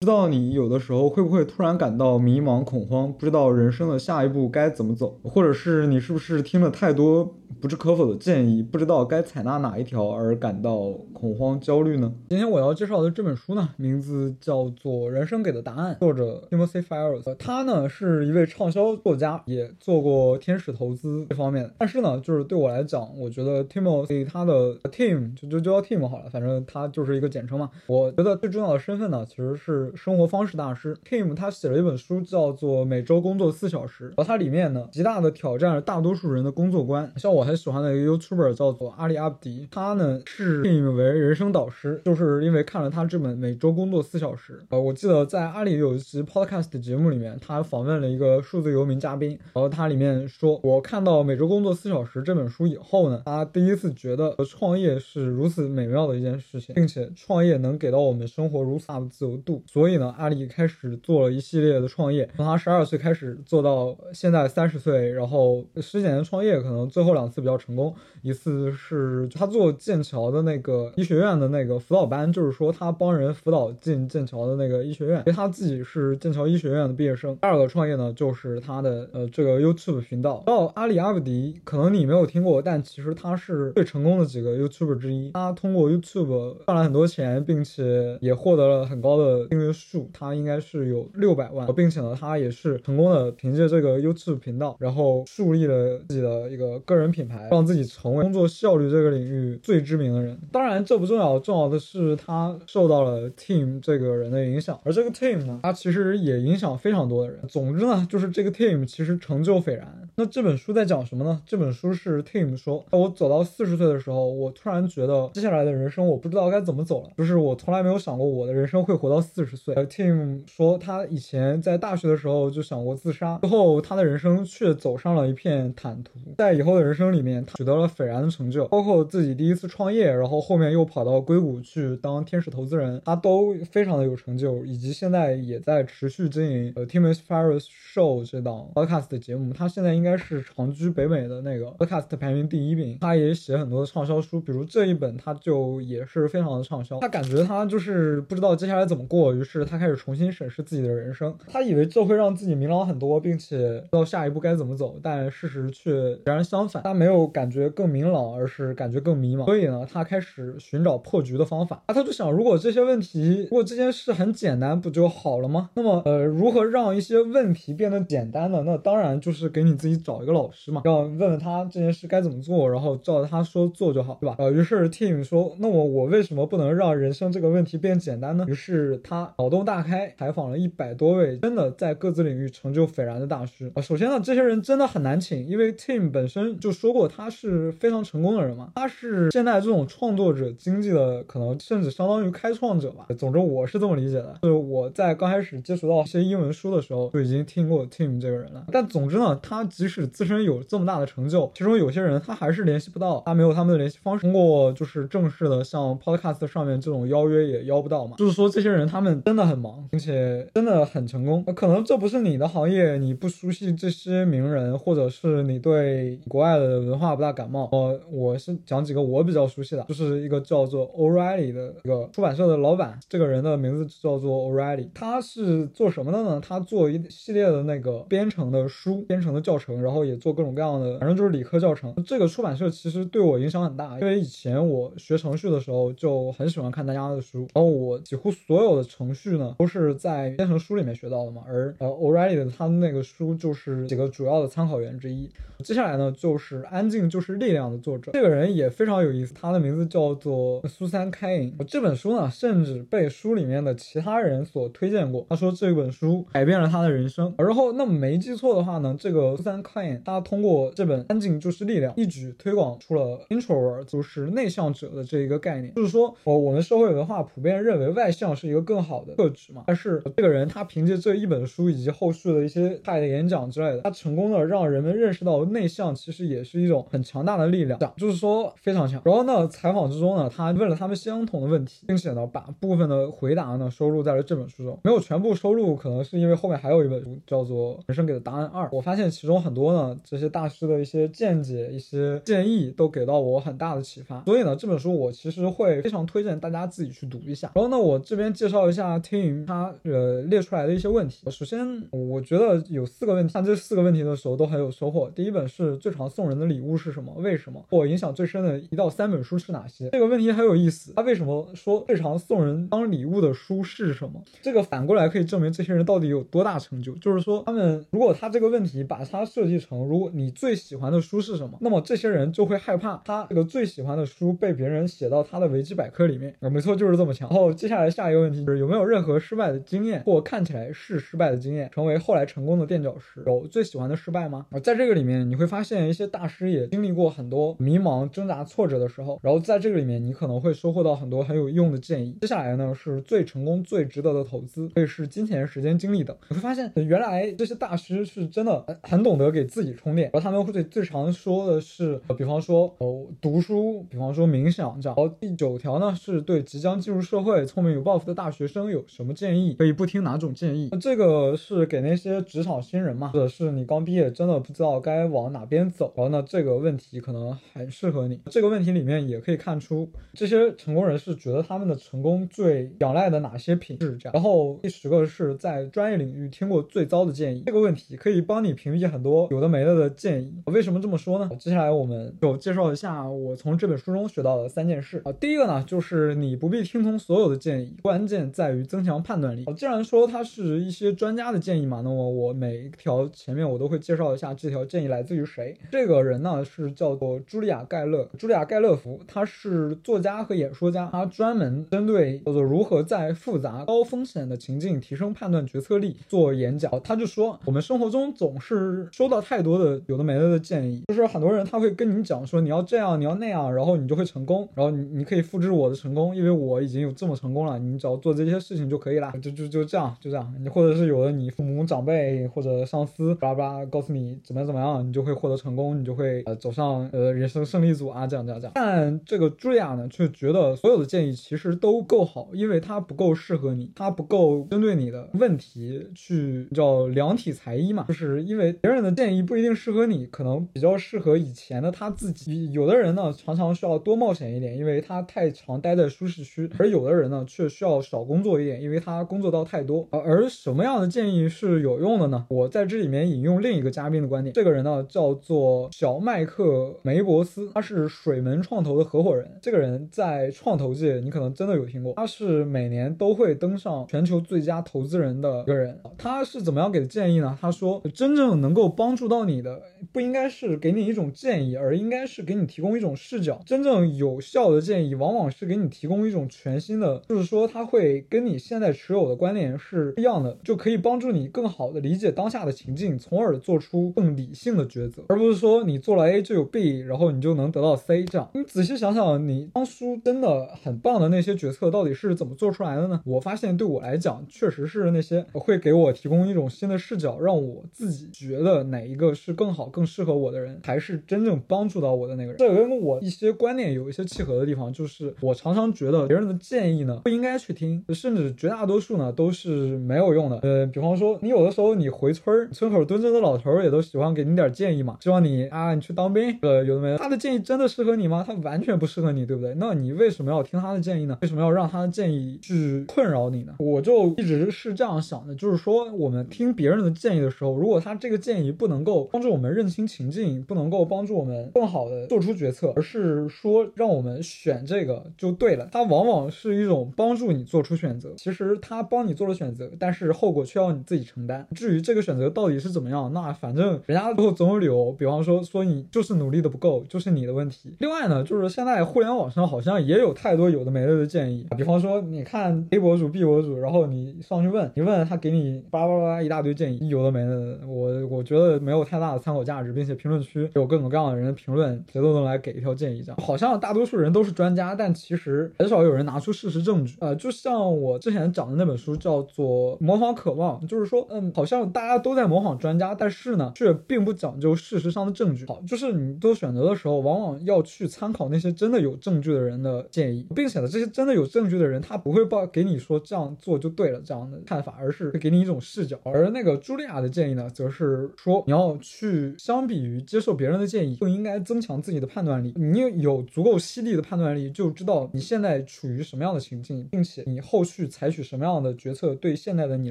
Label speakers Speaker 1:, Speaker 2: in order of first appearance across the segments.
Speaker 1: 知道你有的时候会不会突然感到迷茫、恐慌，不知道人生的下一步该怎么走，或者是你是不是听了太多不置可否的建议，不知道该采纳哪一条而感到恐慌、焦虑呢？今天我要介绍的这本书呢，名字叫做《人生给的答案》，作者 Timothy Ferriss，他呢是一位畅销作家，也做过天使投资这方面。但是呢，就是对我来讲，我觉得 Timothy 他的 Team 就就叫 Team 好了，反正他就是一个简称嘛。我觉得最重要的身份呢，其实是。生活方式大师 Tim 他写了一本书，叫做《每周工作四小时》，而它里面呢，极大的挑战了大多数人的工作观。像我我很喜欢的一个 YouTuber 叫做阿里阿布迪，他呢是 Tim 为人生导师，就是因为看了他这本《每周工作四小时》。呃，我记得在阿里有一期 Podcast 节目里面，他访问了一个数字游民嘉宾，然后他里面说，我看到《每周工作四小时》这本书以后呢，他第一次觉得创业是如此美妙的一件事情，并且创业能给到我们生活如此大的自由度。所以呢，阿里开始做了一系列的创业，从他十二岁开始做到现在三十岁，然后十几年创业，可能最后两次比较成功，一次是他做剑桥的那个医学院的那个辅导班，就是说他帮人辅导进剑桥的那个医学院，因为他自己是剑桥医学院的毕业生。第二个创业呢，就是他的呃这个 YouTube 频道。到阿里阿布迪，可能你没有听过，但其实他是最成功的几个 YouTuber 之一。他通过 YouTube 赚了很多钱，并且也获得了很高的订阅。数他应该是有六百万，并且呢，他也是成功的凭借这个 YouTube 频道，然后树立了自己的一个个人品牌，让自己成为工作效率这个领域最知名的人。当然，这不重要，重要的是他受到了 Team 这个人的影响，而这个 Team 呢，他其实也影响非常多的人。总之呢，就是这个 Team 其实成就斐然。那这本书在讲什么呢？这本书是 Team 说，我走到四十岁的时候，我突然觉得接下来的人生我不知道该怎么走了，就是我从来没有想过我的人生会活到四十。岁而 Team 说他以前在大学的时候就想过自杀，之后他的人生却走上了一片坦途。在以后的人生里面，他取得了斐然的成就，包括自己第一次创业，然后后面又跑到硅谷去当天使投资人，他都非常的有成就，以及现在也在持续经营呃 Tim Ferriss Show 这档 podcast 的节目。他现在应该是长居北美的那个 podcast 排名第一名。他也写很多的畅销书，比如这一本他就也是非常的畅销。他感觉他就是不知道接下来怎么过，于是。他开始重新审视自己的人生，他以为这会让自己明朗很多，并且知道下一步该怎么走，但事实却截然相反。他没有感觉更明朗，而是感觉更迷茫。所以呢，他开始寻找破局的方法。啊，他就想，如果这些问题，如果这件事很简单，不就好了吗？那么，呃，如何让一些问题变得简单呢？那当然就是给你自己找一个老师嘛，要问问他这件事该怎么做，然后照着他说做就好，对吧？呃，于是 Tim 说，那我我为什么不能让人生这个问题变简单呢？于是他。脑洞大开，采访了一百多位真的在各自领域成就斐然的大师啊。首先呢，这些人真的很难请，因为 Tim 本身就说过他是非常成功的人嘛，他是现在这种创作者经济的可能甚至相当于开创者吧。总之我是这么理解的，就是我在刚开始接触到一些英文书的时候就已经听过 Tim 这个人了。但总之呢，他即使自身有这么大的成就，其中有些人他还是联系不到，他没有他们的联系方式，通过就是正式的像 Podcast 上面这种邀约也邀不到嘛。就是说这些人他们。真的很忙，并且真的很成功。可能这不是你的行业，你不熟悉这些名人，或者是你对国外的文化不大感冒。我我是讲几个我比较熟悉的，就是一个叫做 O'Reilly 的一个出版社的老板。这个人的名字叫做 O'Reilly，他是做什么的呢？他做一系列的那个编程的书、编程的教程，然后也做各种各样的，反正就是理科教程。这个出版社其实对我影响很大，因为以前我学程序的时候就很喜欢看大家的书，然后我几乎所有的程序。呢都是在编程书里面学到的嘛，而呃 O'Reilly 的他那个书就是几个主要的参考源之一。接下来呢就是《安静就是力量》的作者，这个人也非常有意思，他的名字叫做苏珊·凯因。这本书呢甚至被书里面的其他人所推荐过，他说这本书改变了他的人生。然后那么没记错的话呢，这个苏珊·凯因他通过这本《安静就是力量》一举推广出了 introvert 就是内向者的这一个概念，就是说我我们社会文化普遍认为外向是一个更好的。特质嘛，但是这个人他凭借这一本书以及后续的一些他的演讲之类的，他成功的让人们认识到内向其实也是一种很强大的力量，就是说非常强。然后呢，采访之中呢，他问了他们相同的问题，并且呢，把部分的回答呢收录在了这本书中，没有全部收录，可能是因为后面还有一本书叫做《人生给的答案二》。我发现其中很多呢，这些大师的一些见解、一些建议都给到我很大的启发。所以呢，这本书我其实会非常推荐大家自己去读一下。然后呢，我这边介绍一下天云他呃列出来的一些问题。首先，我觉得有四个问题，看这四个问题的时候都很有收获。第一本是最常送人的礼物是什么？为什么？我影响最深的一到三本书是哪些？这个问题很有意思。他为什么说最常送人当礼物的书是什么？这个反过来可以证明这些人到底有多大成就。就是说，他们如果他这个问题把它设计成，如果你最喜欢的书是什么，那么这些人就会害怕他这个最喜欢的书被别人写到他的维基百科里面。啊，没错，就是这么强。然后接下来下一个问题就是有没有任何失败的经验或看起来是失败的经验，成为后来成功的垫脚石？有最喜欢的失败吗？啊，在这个里面你会发现一些大师也经历过很多迷茫、挣扎、挫折的时候，然后在这个里面你可能会收获到很多很有用的建议。接下来呢是最成功、最值得的投资，可以是金钱、时间、精力等。你会发现原来这些大师是真的很懂得给自己充电，然后他们会最常说的是，比方说哦读书，比方说冥想这样。然后第九条呢是对即将进入社会、聪明有抱负的大学生有什么建议？可以不听哪种建议？那这个是给那些职场新人嘛，或者是你刚毕业真的不知道该往哪边走，然后呢这个问题可能很适合你。这个问题里面也可以看出这些成功人士觉得他们的成功最仰赖的哪些品质。然后第十个是在专业领域听过最糟的建议。这个问题可以帮你屏蔽很多有的没的的建议。为什么这么说呢？接下来我们就介绍一下我从这本书中学到的三件事啊。第一个呢，就是你不必听从所有的建议，关键在于增强判断力。既然说它是一些专家的建议嘛，那么我每一条前面我都会介绍一下这条建议来自于谁。这个人呢是叫做茱莉亚·盖勒，茱莉亚·盖勒福，他是作家和演说家，他专门针对叫做如何在复杂高风险的情境提升判断决策力做演讲。他就说，我们生活中总是收到太多的有的没的的建议，就是很多人他会跟你讲说你要这样，你要那样，然后你就会成功，然后你你可以复制我的成功，因为我已经有这么成功了，你只要做这些事情就可以了，就就就这样，就这样。你或者是有的你父母长辈或者上司叭叭告诉你怎么怎么样，你就会获得成功，你就会呃走上呃人生胜利组啊，这样这样这样。但这个朱莉亚呢，却觉得所有的建议其实都够好，因为它不够适合你，它不够针对你的问题去叫量体裁衣嘛，就是因为别人的建议不一定适合你，可能比较适合以前的他自己。有的人呢，常常需要多冒险一点，因为他太常待在舒适区；而有的人呢，却需要少工作一点，因为他工作到太多。而什么样的建议是有用的呢？我在这里面引用另一个嘉宾的观点，这个人呢叫做小麦克梅伯斯，他是水门创投的合伙人。这个人在创投界，你可能真的有听过，他是每年都会登上全球最佳投资人的一个人。他是怎么样给的建议呢？他说，真正能够帮助到你的，不应该是给你一种建议，而应该是给你提供一种视角。真正有效的建议，往往是给你提供一种全新的，就是说，他会跟你现在持有的观点是一样的，就可以帮助你更好的理解当下的情境，从而做出更理性的抉择，而不是说你做了 A 就有 B，然后你就能得到 C 这样。你仔细想想，你当初真的很棒的那些决策到底是怎么做出来的呢？我发现对我来讲，确实是那些会给我提供一种新的视角，让我自己觉得哪一个是更好、更适合我的人，才是真正帮助到我的那个人。这跟我一些观念有一些契合的地方，就是我常常觉得别人的建议呢不应该去听，甚至绝大多数呢都是没有用的。呃，比方说你有的时候你回村儿，村口蹲着的老头儿也都喜欢给你点建议嘛，希望你啊你去当兵。呃，有的没的，他的建议真的适合你吗？他完全不适合你，对不对？那你为什么要听他的建议呢？为什么要让他的建议去困扰你呢？我就一直是这样想的，就是说我们听别人的建议的时候，如果他这个建议不能够帮助我们认清情境，不能够帮助我们更好的做出决策，而是说让我们选这个就对了，它往往是一种帮助你做出选择。其实他帮你做了选择，但是后果却要你自己承担。至于这个选择到底是怎么样，那反正人家最后总有理由，比方说说你就是努力的不够，就是你的问题。另外呢，就是现在互联网上好像也有太多有的没的的建议，比方说你看 A 博主、B 博主，然后你上去问，你问他给你叭叭叭一大堆建议，有的没的，我我觉得没有太大的参考价值，并且评论区有各种各样的人评论，谁都能来给一条建议，这样好像大多数人都是专家，但其实很少有人拿出事实证据。呃，就像我之前讲的那本书叫做《模仿渴望》，就是说，嗯，好像大家都在模仿专家，但是呢，却并不讲究事实上的证据。好，就是你做选择的时候，往往要去参考那些真的有证据的人的建议，并且呢，这些真的有证据的人，他不会报给你说这样做就对了这样的看法，而是会给你一种视角。而那个茱莉亚的建议呢，则是说你要去相比于接受别人的建议，更应该增强自己的判断力。你有足够犀利的判断力，就知道你现在处于什么样的情境，并且你后续采取什么样的决策对现在的你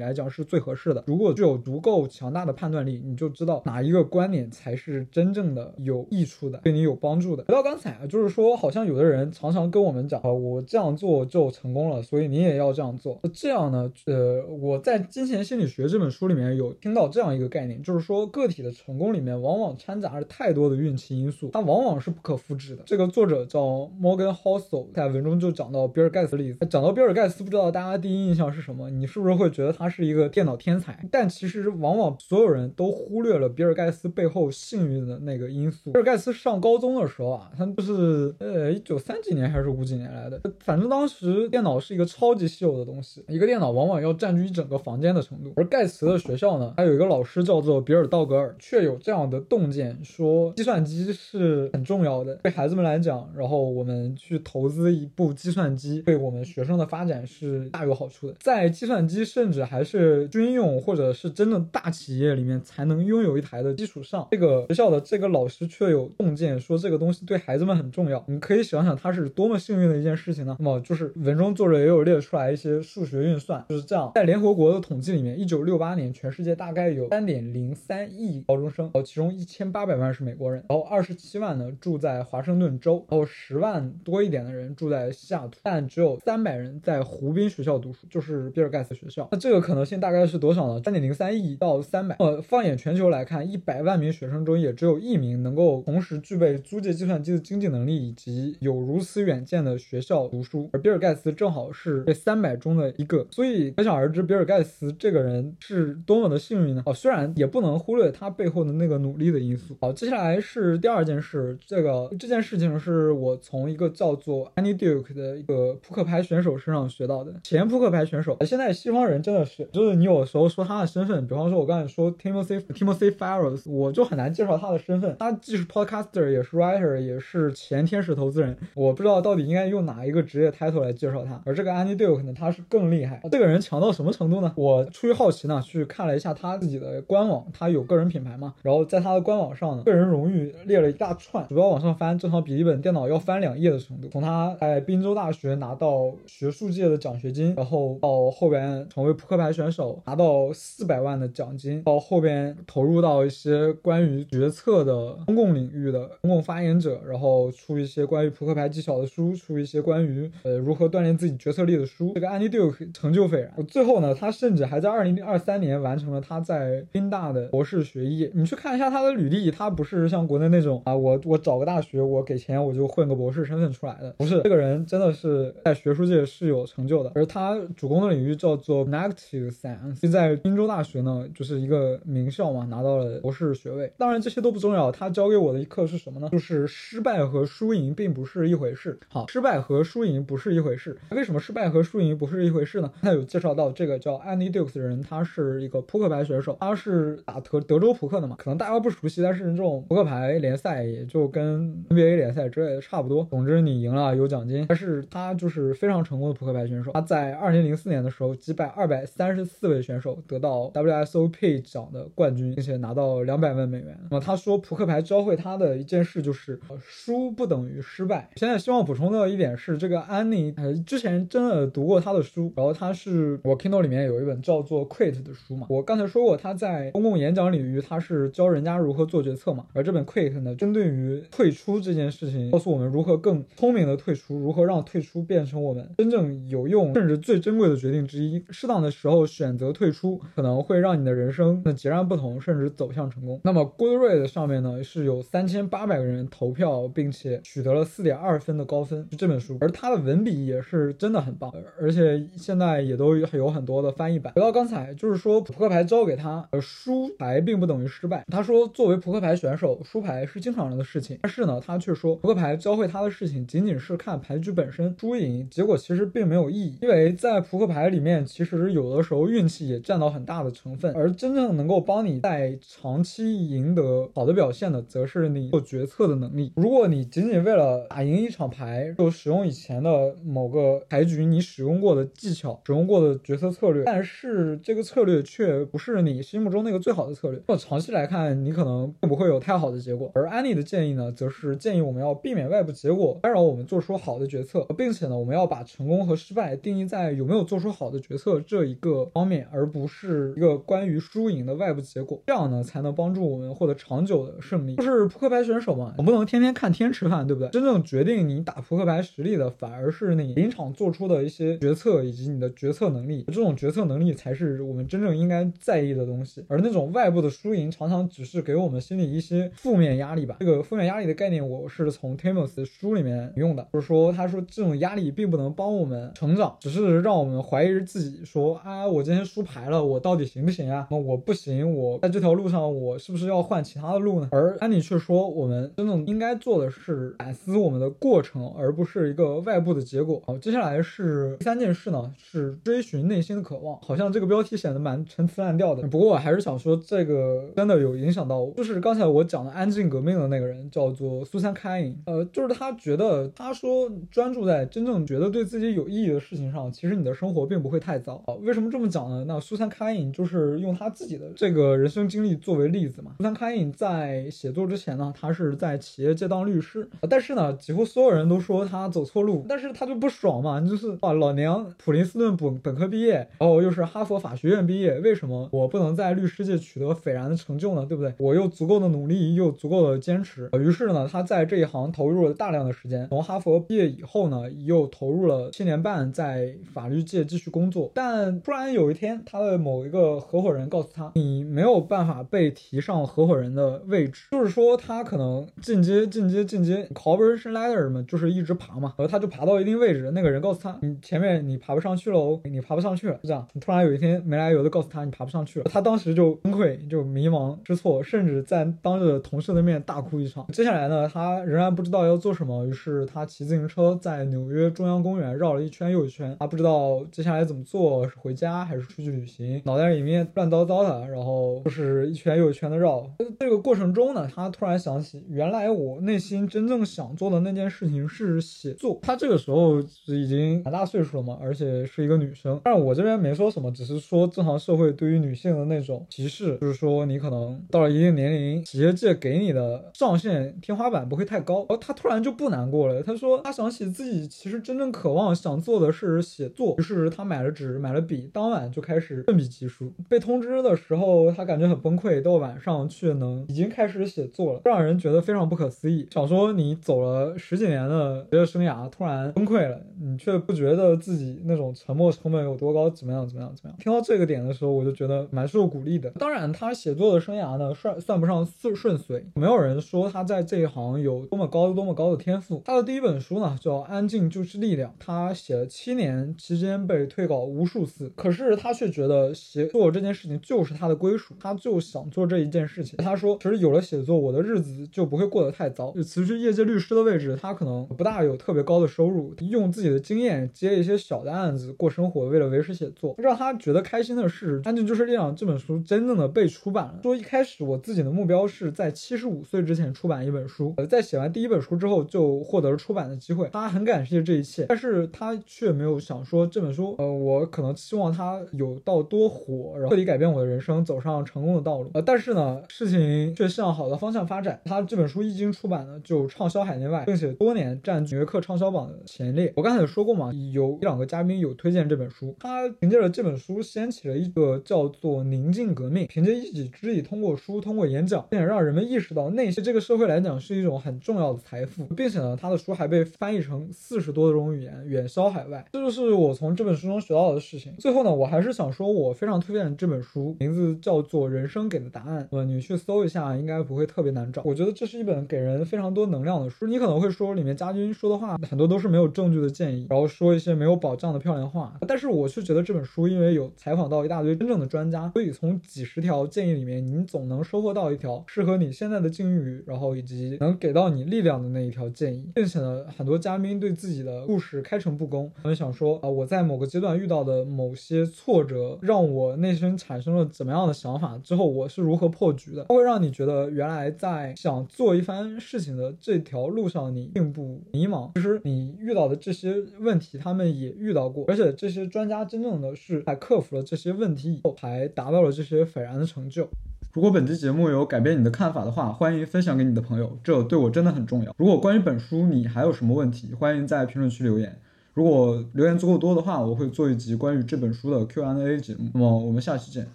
Speaker 1: 来讲是最合适的。如果具有足够强大的判断力，你就知道哪一个观点才是真正正的有益处的，对你有帮助的。回到刚才啊，就是说，好像有的人常常跟我们讲啊，我这样做就成功了，所以你也要这样做。这样呢，呃，我在《金钱心理学》这本书里面有听到这样一个概念，就是说，个体的成功里面往往掺杂着太多的运气因素，它往往是不可复制的。这个作者叫 Morgan Housel，在文中就讲到比尔盖茨的例子。讲到比尔盖茨，不知道大家第一印象是什么？你是不是会觉得他是一个电脑天才？但其实往往所有人都忽略了比尔盖茨背后幸运的那个因素。比尔盖茨上高中的时候啊，他就是呃一九三几年还是五几年来的，反正当时电脑是一个超级稀有的东西，一个电脑往往要占据一整个房间的程度。而盖茨的学校呢，还有一个老师叫做比尔道格尔，却有这样的洞见，说计算机是很重要的，对孩子们来讲，然后我们去投资一部计算机，对我们学生的发展是大有好处的。在计算机甚至还是军用或者是真的大企业里面才能拥有一台的基础上，这个学校的这这个老师却有洞见，说这个东西对孩子们很重要。你可以想想他是多么幸运的一件事情呢？那么就是文中作者也有列出来一些数学运算，就是这样。在联合国的统计里面，一九六八年全世界大概有三点零三亿高中生，然后其中一千八百万是美国人，然后二十七万呢住在华盛顿州，然后十万多一点的人住在西雅图，但只有三百人在湖滨学校读书，就是比尔盖茨学校。那这个可能性大概是多少呢？三点零三亿到三百。呃，放眼全球来看，一百万名学生中也只有一一名能够同时具备租借计算机的经济能力以及有如此远见的学校读书，而比尔盖茨正好是这三百中的一个。所以可想而知，比尔盖茨这个人是多么的幸运呢？哦，虽然也不能忽略他背后的那个努力的因素。好，接下来是第二件事，这个这件事情是我从一个叫做 Annie Duke 的一个扑克牌选手身上学到的。前扑克牌选手，现在西方人真的是，就是你有时候说他的身份，比方说我刚才说 Timothy Timothy Ferris，我就很难介绍他的身份。他既是 podcaster，也是 writer，也是前天使投资人。我不知道到底应该用哪一个职业 title 来介绍他。而这个 Annie Duke 呢，他是更厉害。这个人强到什么程度呢？我出于好奇呢，去看了一下他自己的官网，他有个人品牌嘛，然后在他的官网上呢，个人荣誉列了一大串，主要往上翻，正常笔记本电脑要翻两页的程度。从他在宾州大学拿到学术界的奖学金，然后到后边成为扑克牌选手，拿到四百万的奖金，到后边投入到一些关于决策的公共领域的公共发言者，然后出一些关于扑克牌技巧的书，出一些关于呃如何锻炼自己决策力的书。这个 Andy Duke 成就斐然。最后呢，他甚至还在二零二三年完成了他在宾大的博士学业。你去看一下他的履历，他不是像国内那种啊，我我找个大学，我给钱我就混个博士身份出来的，不是。这个人真的是在学术界是有成就的，而他主攻的领域叫做 Negative Science，在宾州大学呢，就是一个名校嘛，拿到了博士学位。当然这些都不重重要，他教给我的一课是什么呢？就是失败和输赢并不是一回事。好，失败和输赢不是一回事。为什么失败和输赢不是一回事呢？他有介绍到这个叫 Andy Dukes 的人，他是一个扑克牌选手，他是打德德州扑克的嘛，可能大家不熟悉，但是这种扑克牌联赛也就跟 NBA 联赛之类的差不多。总之你赢了有奖金，但是他就是非常成功的扑克牌选手。他在二零零四年的时候击败二百三十四位选手，得到 WSOP 奖的冠军，并且拿到两百万美元。那么他说，扑克牌教会他的一件事就是输不等于失败。现在希望补充的一点是，这个安妮呃之前真的读过他的书，然后他是我 Kindle 里面有一本叫做 Quit 的书嘛。我刚才说过他在公共演讲领域他是教人家如何做决策嘛，而这本 Quit 呢，针对于退出这件事情，告诉我们如何更聪明的退出，如何让退出变成我们真正有用甚至最珍贵的决定之一。适当的时候选择退出，可能会让你的人生那截然不同，甚至走向成功。那么 Goodread 上面呢是有三千八百个人投票，并且取得了四点二分的高分，这本书。而他的文笔也是真的很棒，而且现在也都有很多的翻译版。回到刚才，就是说扑克牌教给他，呃，输牌并不等于失败。他说，作为扑克牌选手，输牌是经常的事情。但是呢，他却说，扑克牌教会他的事情仅仅是看牌局本身，输赢结果其实并没有意义，因为在扑克牌里面，其实有的时候运气也占到很大的成分。而真正能够帮你在长期赢得好的表现的则是你做决策的能力。如果你仅仅为了打赢一场牌，就使用以前的某个牌局你使用过的技巧、使用过的决策策略，但是这个策略却不是你心目中那个最好的策略，那么长期来看，你可能并不会有太好的结果。而安妮的建议呢，则是建议我们要避免外部结果干扰我们做出好的决策，并且呢，我们要把成功和失败定义在有没有做出好的决策这一个方面，而不是一个关于输赢的外部结果。这样呢，才能帮助我们获得长久胜利。就是扑克牌选手嘛，我不能天天看天吃饭，对不对？真正决定你打扑克牌实力的，反而是你临场做出的一些决策以及你的决策能力。这种决策能力才是我们真正应该在意的东西。而那种外部的输赢，常常只是给我们心里一些负面压力吧。这个负面压力的概念，我是从 Timus 书里面用的，就是说，他说这种压力并不能帮我们成长，只是让我们怀疑自己，说啊，我今天输牌了，我到底行不行啊？那我不行，我在这条路上，我是不是要换其他的路而安妮却说，我们真正应该做的是反思我们的过程，而不是一个外部的结果。好，接下来是第三件事呢，是追寻内心的渴望。好像这个标题显得蛮陈词滥调的，不过我还是想说，这个真的有影响到我。就是刚才我讲的安静革命的那个人，叫做苏珊·凯因。呃，就是他觉得，他说专注在真正觉得对自己有意义的事情上，其实你的生活并不会太糟。为什么这么讲呢？那苏珊·凯因就是用他自己的这个人生经历作为例子嘛。苏珊·凯因在在写作之前呢，他是在企业界当律师，但是呢，几乎所有人都说他走错路，但是他就不爽嘛，就是啊，老娘普林斯顿本本科毕业，然后又是哈佛法学院毕业，为什么我不能在律师界取得斐然的成就呢？对不对？我又足够的努力，又足够的坚持，于是呢，他在这一行投入了大量的时间。从哈佛毕业以后呢，又投入了七年半在法律界继续工作。但突然有一天，他的某一个合伙人告诉他，你没有办法被提上合伙人的位置，就是说他可能进阶、进阶、进阶，corporation ladder 嘛，就是一直爬嘛，然后他就爬到一定位置，那个人告诉他，你前面你爬不上去了哦，你爬不上去了，就这样。突然有一天没来由的告诉他，你爬不上去了，他当时就崩溃，就迷茫失措，甚至在当着同事的面大哭一场。接下来呢，他仍然不知道要做什么，于是他骑自行车在纽约中央公园绕了一圈又一圈，他不知道接下来怎么做，是回家还是出去旅行，脑袋里面乱糟糟的，然后就是一圈又一圈的绕。这个过程程中呢，他突然想起，原来我内心真正想做的那件事情是写作。他这个时候已经蛮大岁数了嘛，而且是一个女生。但我这边没说什么，只是说正常社会对于女性的那种歧视，就是说你可能到了一定年龄，企业界给你的上限天花板不会太高。然后他突然就不难过了，他说他想起自己其实真正渴望想做的是写作，于是他买了纸，买了笔，当晚就开始奋笔疾书。被通知的时候，他感觉很崩溃，到晚上却能已经开始写作了，让人觉得非常不可思议。想说你走了十几年的职业生涯，突然崩溃了，你却不觉得自己那种沉没成本有多高？怎么样？怎么样？怎么样？听到这个点的时候，我就觉得蛮受鼓励的。当然，他写作的生涯呢，算算不上顺顺遂，没有人说他在这一行有多么高、多么高的天赋。他的第一本书呢，叫《安静就是力量》，他写了七年，期间被退稿无数次，可是他却觉得写作这件事情就是他的归属，他就想做这一件事情。他说，其实有了写作，我的日子就不会过得太糟。就辞去业界律师的位置，他可能不大有特别高的收入，用自己的经验接一些小的案子过生活，为了维持写作。让他觉得开心的是，《安静就是力量》这本书真正的被出版了。说一开始我自己的目标是在七十五岁之前出版一本书，呃，在写完第一本书之后就获得了出版的机会。他很感谢这一切，但是他却没有想说这本书，呃，我可能希望它有到多火，然后彻底改变我的人生，走上成功的道路。呃，但是呢，事情却向好的方向发展。他这本书一经出版呢，就畅销海内外，并且多年占据纽约客畅销榜的前列。我刚才也说过嘛，有一两个嘉宾有推荐这本书，他凭借着这本书掀起了一个叫做“宁静革命”，凭借一己之力，通过书，通过演讲，并且让人们意识到内心这个社会来讲是一种很重要的财富，并且呢，他的书还被翻译成四十多种语言，远销海外。这就是我从这本书中学到的事情。最后呢，我还是想说，我非常推荐这本书，名字叫做《人生给的答案》。呃，你去搜一下，应该不会特别难找。我觉得这是一本给人非常多能量的书。你可能会说，里面家军说的话很多都是没有证据的建议，然后说一些没有保障的漂亮话。但是我却觉得这本书，因为有采访到一大堆真正的专家，所以从几十条建议里面，你总能收获到一条适合你现在的境遇，然后以及能给到你力量的那一条建议。并且呢，很多嘉宾对自己的故事开诚布公，他们想说啊，我在某个阶段遇到的某些挫折，让我内心产生了怎么样的想法，之后我是如何破局的，它会让你觉得。
Speaker 2: 得原来在想做一番事情的这条路上，你并不迷茫。其实你遇到的这些问题，他们也遇到过，而且这些专家真正的是在克服了这些问题以后，还达到了这些斐然的成就。
Speaker 1: 如果本期节目有改变你的看法的话，欢迎分享给你的朋友，这对我真的很重要。如果关于本书你还有什么问题，欢迎在评论区留言。如果留言足够多的话，我会做一集关于这本书的 Q&A 节目。那么我们下期见。